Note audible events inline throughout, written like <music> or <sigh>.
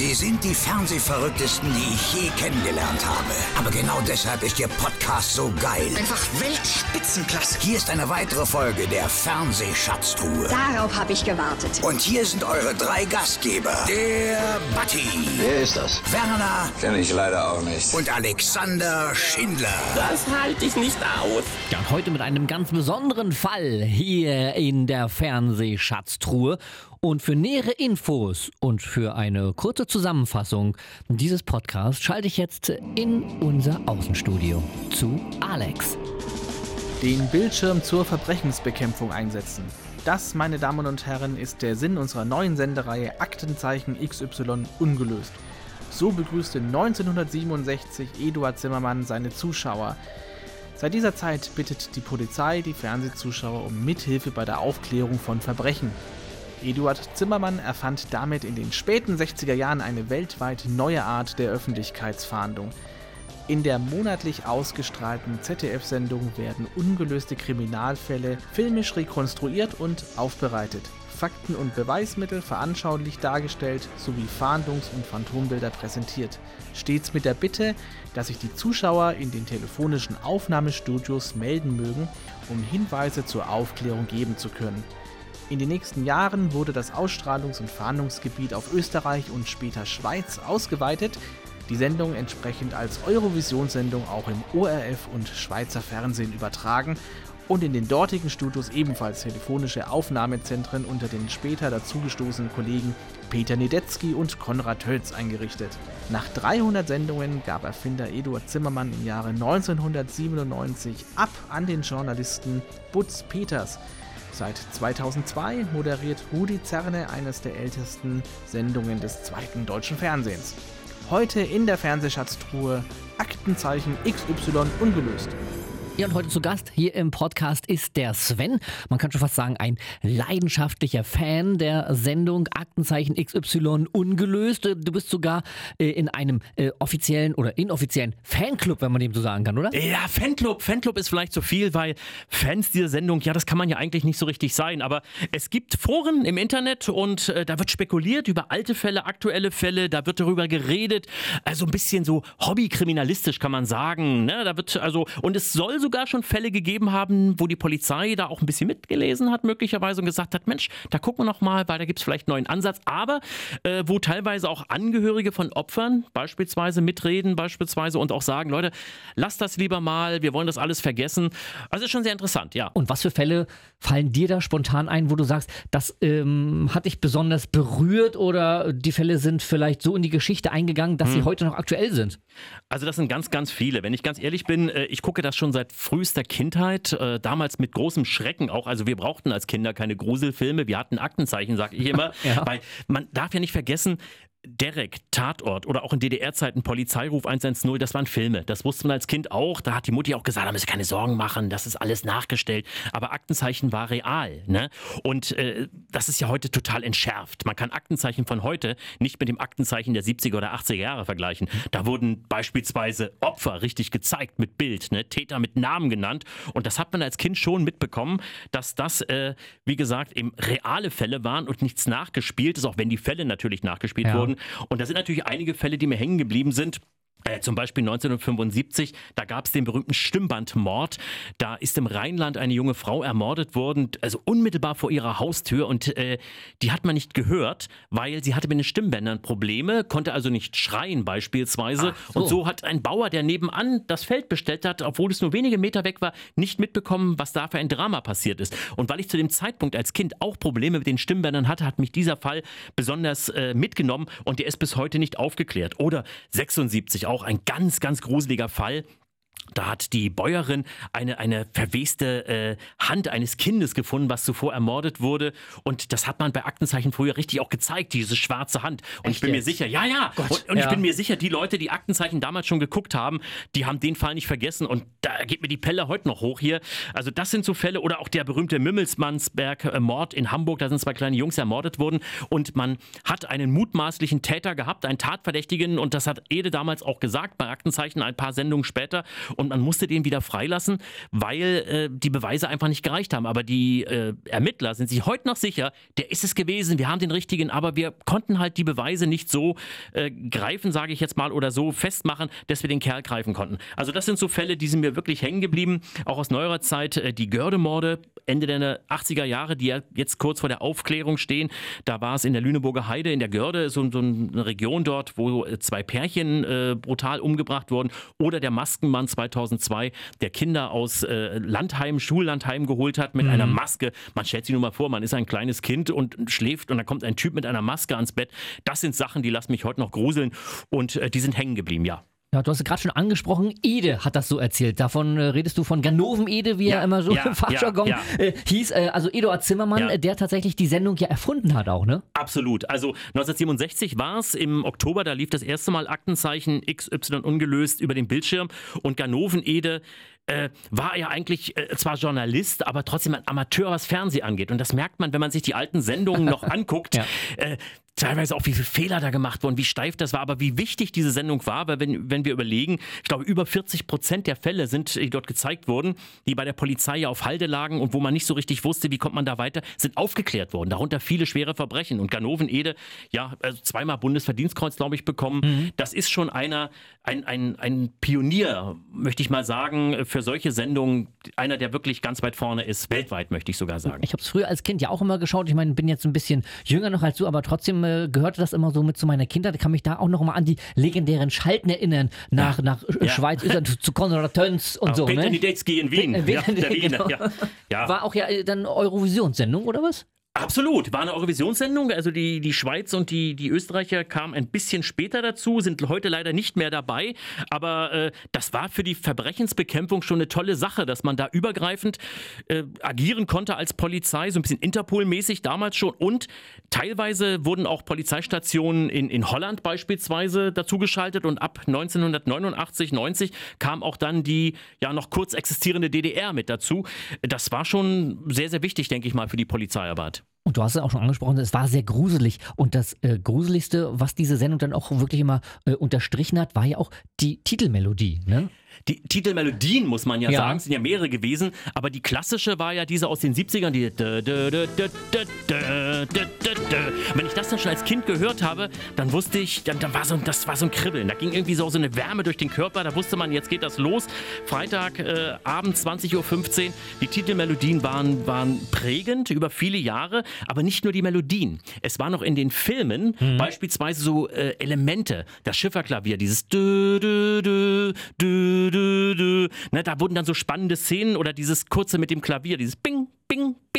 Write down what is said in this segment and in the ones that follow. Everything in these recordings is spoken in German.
Sie sind die Fernsehverrücktesten, die ich je kennengelernt habe. Aber genau deshalb ist Ihr Podcast so geil. Einfach Weltspitzenklasse. Hier ist eine weitere Folge der Fernsehschatztruhe. Darauf habe ich gewartet. Und hier sind eure drei Gastgeber. Der Batti. Wer ist das? Werner. Kenne ich leider auch nicht. Und Alexander Schindler. Das halte ich nicht aus. Ja, und heute mit einem ganz besonderen Fall hier in der Fernsehschatztruhe. Und für nähere Infos und für eine kurze Zusammenfassung dieses Podcasts schalte ich jetzt in unser Außenstudio zu Alex. Den Bildschirm zur Verbrechensbekämpfung einsetzen. Das, meine Damen und Herren, ist der Sinn unserer neuen Sendereihe Aktenzeichen XY ungelöst. So begrüßte 1967 Eduard Zimmermann seine Zuschauer. Seit dieser Zeit bittet die Polizei die Fernsehzuschauer um Mithilfe bei der Aufklärung von Verbrechen. Eduard Zimmermann erfand damit in den späten 60er Jahren eine weltweit neue Art der Öffentlichkeitsfahndung. In der monatlich ausgestrahlten ZDF-Sendung werden ungelöste Kriminalfälle filmisch rekonstruiert und aufbereitet, Fakten und Beweismittel veranschaulicht dargestellt sowie Fahndungs- und Phantombilder präsentiert. Stets mit der Bitte, dass sich die Zuschauer in den telefonischen Aufnahmestudios melden mögen, um Hinweise zur Aufklärung geben zu können. In den nächsten Jahren wurde das Ausstrahlungs- und Fahndungsgebiet auf Österreich und später Schweiz ausgeweitet, die Sendung entsprechend als Eurovisionssendung auch im ORF und Schweizer Fernsehen übertragen und in den dortigen Studios ebenfalls telefonische Aufnahmezentren unter den später dazugestoßenen Kollegen Peter Niedetzky und Konrad Hölz eingerichtet. Nach 300 Sendungen gab Erfinder Eduard Zimmermann im Jahre 1997 ab an den Journalisten Butz Peters, Seit 2002 moderiert Rudi Zerne eines der ältesten Sendungen des zweiten deutschen Fernsehens. Heute in der Fernsehschatztruhe Aktenzeichen XY ungelöst. Ja, und heute zu Gast hier im Podcast ist der Sven. Man kann schon fast sagen, ein leidenschaftlicher Fan der Sendung Aktenzeichen XY ungelöst. Du bist sogar äh, in einem äh, offiziellen oder inoffiziellen Fanclub, wenn man dem so sagen kann, oder? Ja, Fanclub. Fanclub ist vielleicht zu viel, weil Fans dieser Sendung, ja, das kann man ja eigentlich nicht so richtig sein. Aber es gibt Foren im Internet und äh, da wird spekuliert über alte Fälle, aktuelle Fälle, da wird darüber geredet. Also ein bisschen so hobbykriminalistisch kann man sagen. Ne? Da wird also, und es soll sogar schon Fälle gegeben haben, wo die Polizei da auch ein bisschen mitgelesen hat, möglicherweise und gesagt hat, Mensch, da gucken wir noch mal, weil da gibt es vielleicht einen neuen Ansatz, aber äh, wo teilweise auch Angehörige von Opfern beispielsweise mitreden, beispielsweise und auch sagen, Leute, lasst das lieber mal, wir wollen das alles vergessen. Also ist schon sehr interessant, ja. Und was für Fälle fallen dir da spontan ein, wo du sagst, das ähm, hat dich besonders berührt oder die Fälle sind vielleicht so in die Geschichte eingegangen, dass hm. sie heute noch aktuell sind? Also das sind ganz, ganz viele. Wenn ich ganz ehrlich bin, äh, ich gucke das schon seit frühester Kindheit, äh, damals mit großem Schrecken auch. Also wir brauchten als Kinder keine Gruselfilme, wir hatten Aktenzeichen, sag ich immer. <laughs> ja. Weil man darf ja nicht vergessen, Derek, Tatort oder auch in DDR-Zeiten Polizeiruf 110, das waren Filme. Das wusste man als Kind auch. Da hat die Mutti auch gesagt, da müssen keine Sorgen machen, das ist alles nachgestellt. Aber Aktenzeichen war real. Ne? Und äh, das ist ja heute total entschärft. Man kann Aktenzeichen von heute nicht mit dem Aktenzeichen der 70er oder 80er Jahre vergleichen. Da wurden beispielsweise Opfer richtig gezeigt mit Bild, ne? Täter mit Namen genannt. Und das hat man als Kind schon mitbekommen, dass das, äh, wie gesagt, eben reale Fälle waren und nichts nachgespielt ist, auch wenn die Fälle natürlich nachgespielt ja. wurden wurden. Und da sind natürlich einige Fälle, die mir hängen geblieben sind. Äh, zum Beispiel 1975, da gab es den berühmten Stimmbandmord. Da ist im Rheinland eine junge Frau ermordet worden, also unmittelbar vor ihrer Haustür. Und äh, die hat man nicht gehört, weil sie hatte mit den Stimmbändern Probleme, konnte also nicht schreien beispielsweise. So. Und so hat ein Bauer, der nebenan das Feld bestellt hat, obwohl es nur wenige Meter weg war, nicht mitbekommen, was da für ein Drama passiert ist. Und weil ich zu dem Zeitpunkt als Kind auch Probleme mit den Stimmbändern hatte, hat mich dieser Fall besonders äh, mitgenommen und der ist bis heute nicht aufgeklärt. Oder 76 auch ein ganz, ganz gruseliger Fall. Da hat die Bäuerin eine, eine verweste äh, Hand eines Kindes gefunden, was zuvor ermordet wurde. Und das hat man bei Aktenzeichen früher richtig auch gezeigt, diese schwarze Hand. Und Echt ich bin jetzt? mir sicher, ja, ja. Gott, und, und ja. ich bin mir sicher, die Leute, die Aktenzeichen damals schon geguckt haben, die haben den Fall nicht vergessen. Und da geht mir die Pelle heute noch hoch hier. Also das sind so Fälle. Oder auch der berühmte Mimmelsmannsberg-Mord in Hamburg. Da sind zwei kleine Jungs ermordet worden. Und man hat einen mutmaßlichen Täter gehabt, einen Tatverdächtigen. Und das hat Ede damals auch gesagt bei Aktenzeichen ein paar Sendungen später. Und man musste den wieder freilassen, weil äh, die Beweise einfach nicht gereicht haben. Aber die äh, Ermittler sind sich heute noch sicher, der ist es gewesen, wir haben den richtigen, aber wir konnten halt die Beweise nicht so äh, greifen, sage ich jetzt mal, oder so festmachen, dass wir den Kerl greifen konnten. Also das sind so Fälle, die sind mir wirklich hängen geblieben, auch aus neuerer Zeit. Äh, die Gördemorde, Ende der 80er Jahre, die ja jetzt kurz vor der Aufklärung stehen. Da war es in der Lüneburger Heide, in der Görde, so, so eine Region dort, wo äh, zwei Pärchen äh, brutal umgebracht wurden. Oder der Maskenmann 2002, der Kinder aus äh, Landheim, Schullandheim geholt hat mit mhm. einer Maske. Man stellt sich nur mal vor, man ist ein kleines Kind und schläft und dann kommt ein Typ mit einer Maske ans Bett. Das sind Sachen, die lassen mich heute noch gruseln und äh, die sind hängen geblieben, ja. Ja, du hast gerade schon angesprochen, Ede hat das so erzählt. Davon äh, redest du von Ganoven-Ede, wie ja, er immer so ja, im Fachjargon ja, äh, hieß. Äh, also Eduard Zimmermann, der tatsächlich die Sendung ja erfunden hat auch, ne? Absolut. Also 1967 war es im Oktober, da lief das erste Mal Aktenzeichen XY ungelöst über den Bildschirm und Ganoven-Ede äh, war er eigentlich äh, zwar Journalist, aber trotzdem ein Amateur, was Fernsehen angeht. Und das merkt man, wenn man sich die alten Sendungen noch <laughs> anguckt. ja. äh, teilweise auch, wie viele Fehler da gemacht wurden, wie steif das war, aber wie wichtig diese Sendung war, weil wenn, wenn wir überlegen, ich glaube, über 40 Prozent der Fälle sind, die dort gezeigt wurden, die bei der Polizei ja auf Halde lagen und wo man nicht so richtig wusste, wie kommt man da weiter, sind aufgeklärt worden. Darunter viele schwere Verbrechen. Und Ganoven Ede, ja, also zweimal Bundesverdienstkreuz, glaube ich, bekommen. Mhm. Das ist schon einer, ein, ein, ein Pionier, möchte ich mal sagen, für solche Sendungen. Einer, der wirklich ganz weit vorne ist, weltweit, möchte ich sogar sagen. Ich habe es früher als Kind ja auch immer geschaut. Ich meine, bin jetzt ein bisschen jünger noch als du, aber trotzdem äh, gehörte das immer so mit zu meiner Kindheit. Ich kann mich da auch noch mal an die legendären Schalten erinnern nach, ja. nach ja. Schweiz, zu Konrad Töns <laughs> und so. Peter ne? Niedetzky in Wien. Peter, ja, <laughs> Wiener, genau. ja. War auch ja äh, dann Eurovisionssendung, oder was? Absolut, war eine Eurovisionssendung. Also die, die Schweiz und die, die Österreicher kamen ein bisschen später dazu, sind heute leider nicht mehr dabei. Aber äh, das war für die Verbrechensbekämpfung schon eine tolle Sache, dass man da übergreifend äh, agieren konnte als Polizei, so ein bisschen Interpol-mäßig damals schon. Und teilweise wurden auch Polizeistationen in, in Holland beispielsweise dazugeschaltet. Und ab 1989, 90 kam auch dann die ja noch kurz existierende DDR mit dazu. Das war schon sehr, sehr wichtig, denke ich mal, für die Polizeiarbeit. Und du hast es auch schon angesprochen, es war sehr gruselig. Und das äh, Gruseligste, was diese Sendung dann auch wirklich immer äh, unterstrichen hat, war ja auch die Titelmelodie. Ne? Die Titelmelodien, muss man ja, ja, sagen, sind ja mehrere gewesen, aber die klassische war ja diese aus den 70ern, die. Wenn ich das dann schon als Kind gehört habe, dann wusste ich, dann, dann war so, das war so ein Kribbeln. Da ging irgendwie so, so eine Wärme durch den Körper, da wusste man, jetzt geht das los. Freitag, äh, Abend, 20.15 Uhr. Die Titelmelodien waren, waren prägend über viele Jahre, aber nicht nur die Melodien. Es waren noch in den Filmen mhm. beispielsweise so äh, Elemente, das Schifferklavier, dieses dü, dü, dü, dü, dü, dü. Ne, da wurden dann so spannende Szenen oder dieses kurze mit dem Klavier, dieses Bing,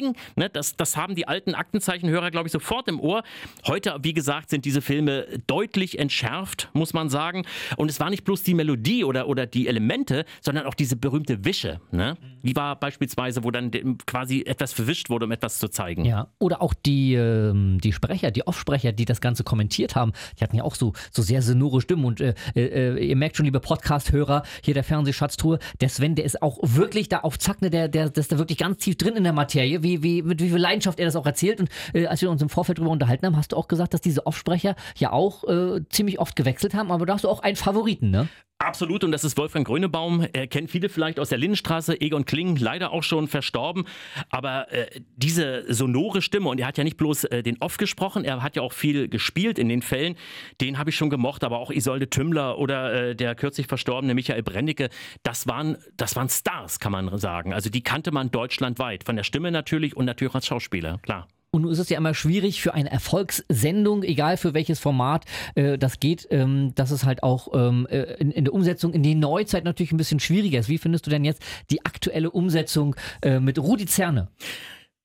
Bing. Ne, das, das haben die alten Aktenzeichenhörer, glaube ich, sofort im Ohr. Heute, wie gesagt, sind diese Filme deutlich entschärft, muss man sagen. Und es war nicht bloß die Melodie oder, oder die Elemente, sondern auch diese berühmte Wische. Ne? Wie war beispielsweise, wo dann quasi etwas verwischt wurde, um etwas zu zeigen. Ja, oder auch die, ähm, die Sprecher, die Offsprecher, die das Ganze kommentiert haben, die hatten ja auch so, so sehr sonore Stimmen. Und äh, äh, ihr merkt schon, liebe Podcast-Hörer, hier der Fernsehschatztruhe, der Sven, der ist auch wirklich da auf Zack, ne, der, der, der ist da wirklich ganz tief drin in der Materie, wie, wie, mit wie viel Leidenschaft er das auch erzählt. Und äh, als wir uns im Vorfeld darüber unterhalten haben, hast du auch gesagt, dass diese Offsprecher ja auch äh, ziemlich oft gewechselt haben, aber da hast du auch einen Favoriten, ne? Absolut, und das ist Wolfgang Grönebaum. Er kennt viele vielleicht aus der Lindenstraße, Egon Kling, leider auch schon verstorben. Aber äh, diese sonore Stimme, und er hat ja nicht bloß äh, den Off gesprochen, er hat ja auch viel gespielt in den Fällen, den habe ich schon gemocht, aber auch Isolde Tümmler oder äh, der kürzlich verstorbene Michael Brennecke, das waren, das waren Stars, kann man sagen. Also die kannte man deutschlandweit, von der Stimme natürlich und natürlich als Schauspieler, klar. Und nun ist es ja immer schwierig für eine Erfolgssendung, egal für welches Format äh, das geht, ähm, dass es halt auch ähm, äh, in, in, der Umsetzung in die Neuzeit natürlich ein bisschen schwieriger ist. Wie findest du denn jetzt die aktuelle Umsetzung äh, mit Rudi Zerne?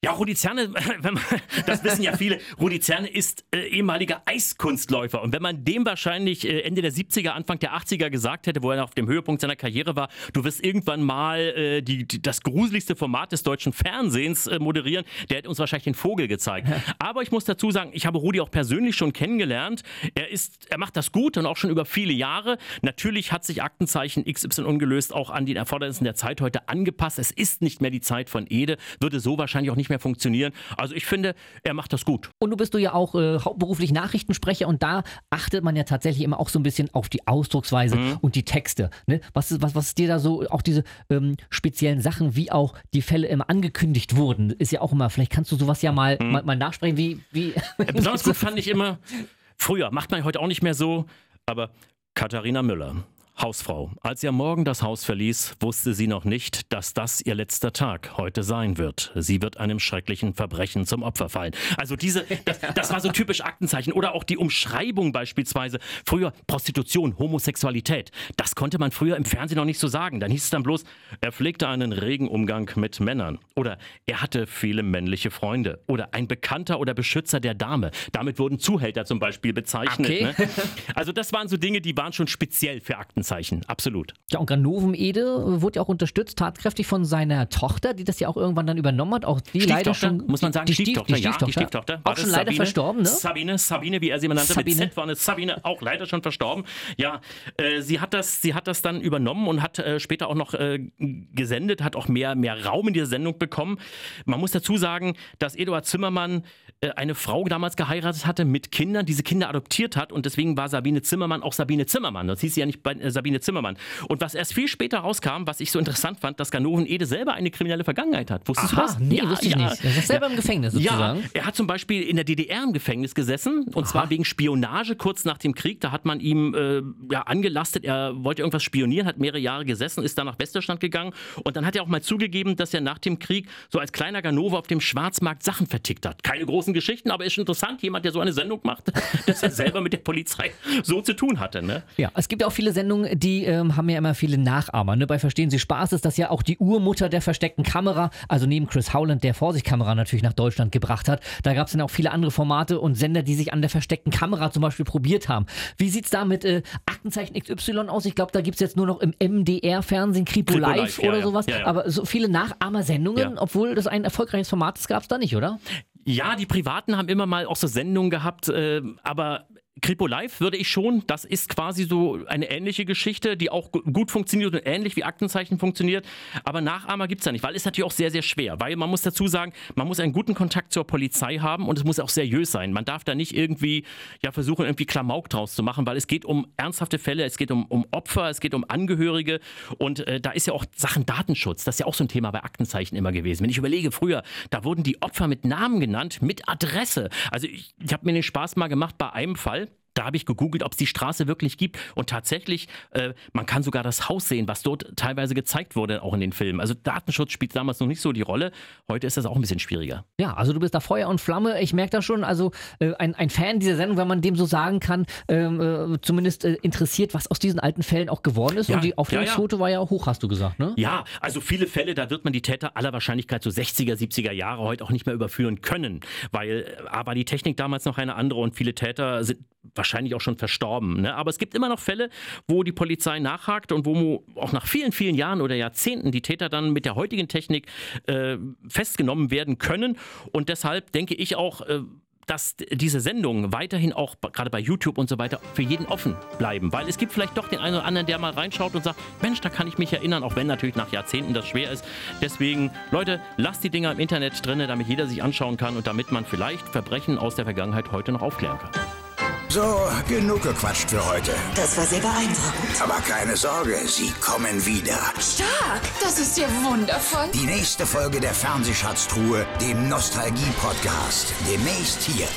Ja, Rudi Zerne, <laughs> man, das wissen ja viele, Rudi Zerne ist äh, ehemaliger Eiskunstläufer. Und wenn man dem wahrscheinlich äh, Ende der 70er, Anfang der 80er gesagt hätte, wo er auf dem Höhepunkt seiner Karriere war, du wirst irgendwann mal äh, die, die, das gruseligste Format des deutschen Fernsehens äh, moderieren, der hätte uns wahrscheinlich den Vogel gezeigt. <laughs> Aber ich muss dazu sagen, ich habe Rudi auch persönlich schon kennengelernt. Er, ist, er macht das gut und auch schon über viele Jahre. Natürlich hat sich Aktenzeichen XY ungelöst auch an die Erfordernissen der Zeit heute angepasst. Es ist nicht mehr die Zeit von Ede, würde so wahrscheinlich auch nicht mehr mehr funktionieren. Also ich finde, er macht das gut. Und du bist du ja auch äh, hauptberuflich Nachrichtensprecher und da achtet man ja tatsächlich immer auch so ein bisschen auf die Ausdrucksweise mhm. und die Texte. Ne? Was, ist, was, was ist dir da so, auch diese ähm, speziellen Sachen, wie auch die Fälle immer angekündigt wurden, ist ja auch immer, vielleicht kannst du sowas ja mal, mhm. mal, mal nachsprechen, wie. wie Besonders gut fand ich immer, früher, macht man heute auch nicht mehr so, aber Katharina Müller. Hausfrau. Als sie am Morgen das Haus verließ, wusste sie noch nicht, dass das ihr letzter Tag heute sein wird. Sie wird einem schrecklichen Verbrechen zum Opfer fallen. Also diese, <laughs> das, das war so typisch Aktenzeichen. Oder auch die Umschreibung beispielsweise. Früher Prostitution, Homosexualität. Das konnte man früher im Fernsehen noch nicht so sagen. Dann hieß es dann bloß, er pflegte einen regen Umgang mit Männern. Oder er hatte viele männliche Freunde. Oder ein Bekannter oder Beschützer der Dame. Damit wurden Zuhälter zum Beispiel bezeichnet. Okay. Ne? Also das waren so Dinge, die waren schon speziell für Aktenzeichen. Aktenzeichen, absolut. Ja, und Ganoven-Ede wurde ja auch unterstützt, tatkräftig von seiner Tochter, die das ja auch irgendwann dann übernommen hat. Auch die leider schon. Muss man sagen, die Stieftochter, die Stieftochter, ja, die Stieftochter. Auch schon leider Sabine, verstorben, ne? Sabine, Sabine, wie er sie immer nannte, Sabine. mit Z war eine Sabine, auch leider schon verstorben. Ja, äh, sie, hat das, sie hat das dann übernommen und hat äh, später auch noch äh, gesendet, hat auch mehr, mehr Raum in dieser Sendung bekommen. Man muss dazu sagen, dass Eduard Zimmermann eine Frau damals geheiratet hatte mit Kindern, diese Kinder adoptiert hat und deswegen war Sabine Zimmermann auch Sabine Zimmermann. Das hieß sie ja nicht äh, Sabine Zimmermann. Und was erst viel später rauskam, was ich so interessant fand, dass Ganoven Ede selber eine kriminelle Vergangenheit hat. Wusstest Aha, du das? Nee, ja, wusste ich ja. nicht. Er ist selber ja. im Gefängnis sozusagen. Ja, er hat zum Beispiel in der DDR im Gefängnis gesessen und Aha. zwar wegen Spionage kurz nach dem Krieg. Da hat man ihm äh, ja, angelastet, er wollte irgendwas spionieren, hat mehrere Jahre gesessen, ist dann nach Westdeutschland gegangen und dann hat er auch mal zugegeben, dass er nach dem Krieg so als kleiner Ganove auf dem Schwarzmarkt Sachen vertickt hat. Keine großen Geschichten, aber ist interessant, jemand, der so eine Sendung macht, <laughs> dass er selber mit der Polizei so zu tun hatte. Ne? Ja, es gibt ja auch viele Sendungen, die ähm, haben ja immer viele Nachahmer. Ne? Bei Verstehen Sie Spaß ist das ja auch die Urmutter der versteckten Kamera, also neben Chris Howland, der Vorsichtkamera natürlich nach Deutschland gebracht hat. Da gab es dann auch viele andere Formate und Sender, die sich an der versteckten Kamera zum Beispiel probiert haben. Wie sieht es da mit äh, Aktenzeichen XY aus? Ich glaube, da gibt es jetzt nur noch im MDR-Fernsehen Kripo, Kripo Live, Live, oder ja, sowas. Ja, ja. Aber so viele Nachahmer-Sendungen, obwohl das ein erfolgreiches Format ist, gab es da nicht, oder? Ja, die Privaten haben immer mal auch so Sendungen gehabt, äh, aber Kripo Live würde ich schon, das ist quasi so eine ähnliche Geschichte, die auch gut funktioniert und ähnlich wie Aktenzeichen funktioniert. Aber Nachahmer gibt es ja nicht, weil es natürlich auch sehr, sehr schwer. Weil man muss dazu sagen, man muss einen guten Kontakt zur Polizei haben und es muss auch seriös sein. Man darf da nicht irgendwie ja, versuchen, irgendwie Klamauk draus zu machen, weil es geht um ernsthafte Fälle, es geht um, um Opfer, es geht um Angehörige und äh, da ist ja auch Sachen Datenschutz. Das ist ja auch so ein Thema bei Aktenzeichen immer gewesen. Wenn ich überlege, früher, da wurden die Opfer mit Namen genannt, mit Adresse. Also ich, ich habe mir den Spaß mal gemacht bei einem Fall da habe ich gegoogelt, ob es die Straße wirklich gibt. Und tatsächlich, äh, man kann sogar das Haus sehen, was dort teilweise gezeigt wurde, auch in den Filmen. Also Datenschutz spielt damals noch nicht so die Rolle. Heute ist das auch ein bisschen schwieriger. Ja, also du bist da Feuer und Flamme. Ich merke da schon, also äh, ein, ein Fan dieser Sendung, wenn man dem so sagen kann, ähm, äh, zumindest äh, interessiert, was aus diesen alten Fällen auch geworden ist. Ja, und die Aufklärungsquote ja, ja. war ja auch hoch, hast du gesagt, ne? Ja, also viele Fälle, da wird man die Täter aller Wahrscheinlichkeit so 60er, 70er Jahre heute auch nicht mehr überführen können, weil äh, aber die Technik damals noch eine andere und viele Täter sind wahrscheinlich auch schon verstorben. Ne? Aber es gibt immer noch Fälle, wo die Polizei nachhakt und wo auch nach vielen, vielen Jahren oder Jahrzehnten die Täter dann mit der heutigen Technik äh, festgenommen werden können. Und deshalb denke ich auch, äh, dass diese Sendungen weiterhin auch gerade bei YouTube und so weiter für jeden offen bleiben. Weil es gibt vielleicht doch den einen oder anderen, der mal reinschaut und sagt, Mensch, da kann ich mich erinnern, auch wenn natürlich nach Jahrzehnten das schwer ist. Deswegen, Leute, lasst die Dinger im Internet drin, damit jeder sich anschauen kann und damit man vielleicht Verbrechen aus der Vergangenheit heute noch aufklären kann. So, genug gequatscht für heute. Das war sehr beeindruckend. Aber keine Sorge, sie kommen wieder. Stark, das ist ja wundervoll. Die nächste Folge der Fernsehschatztruhe, dem Nostalgie-Podcast. Demnächst hier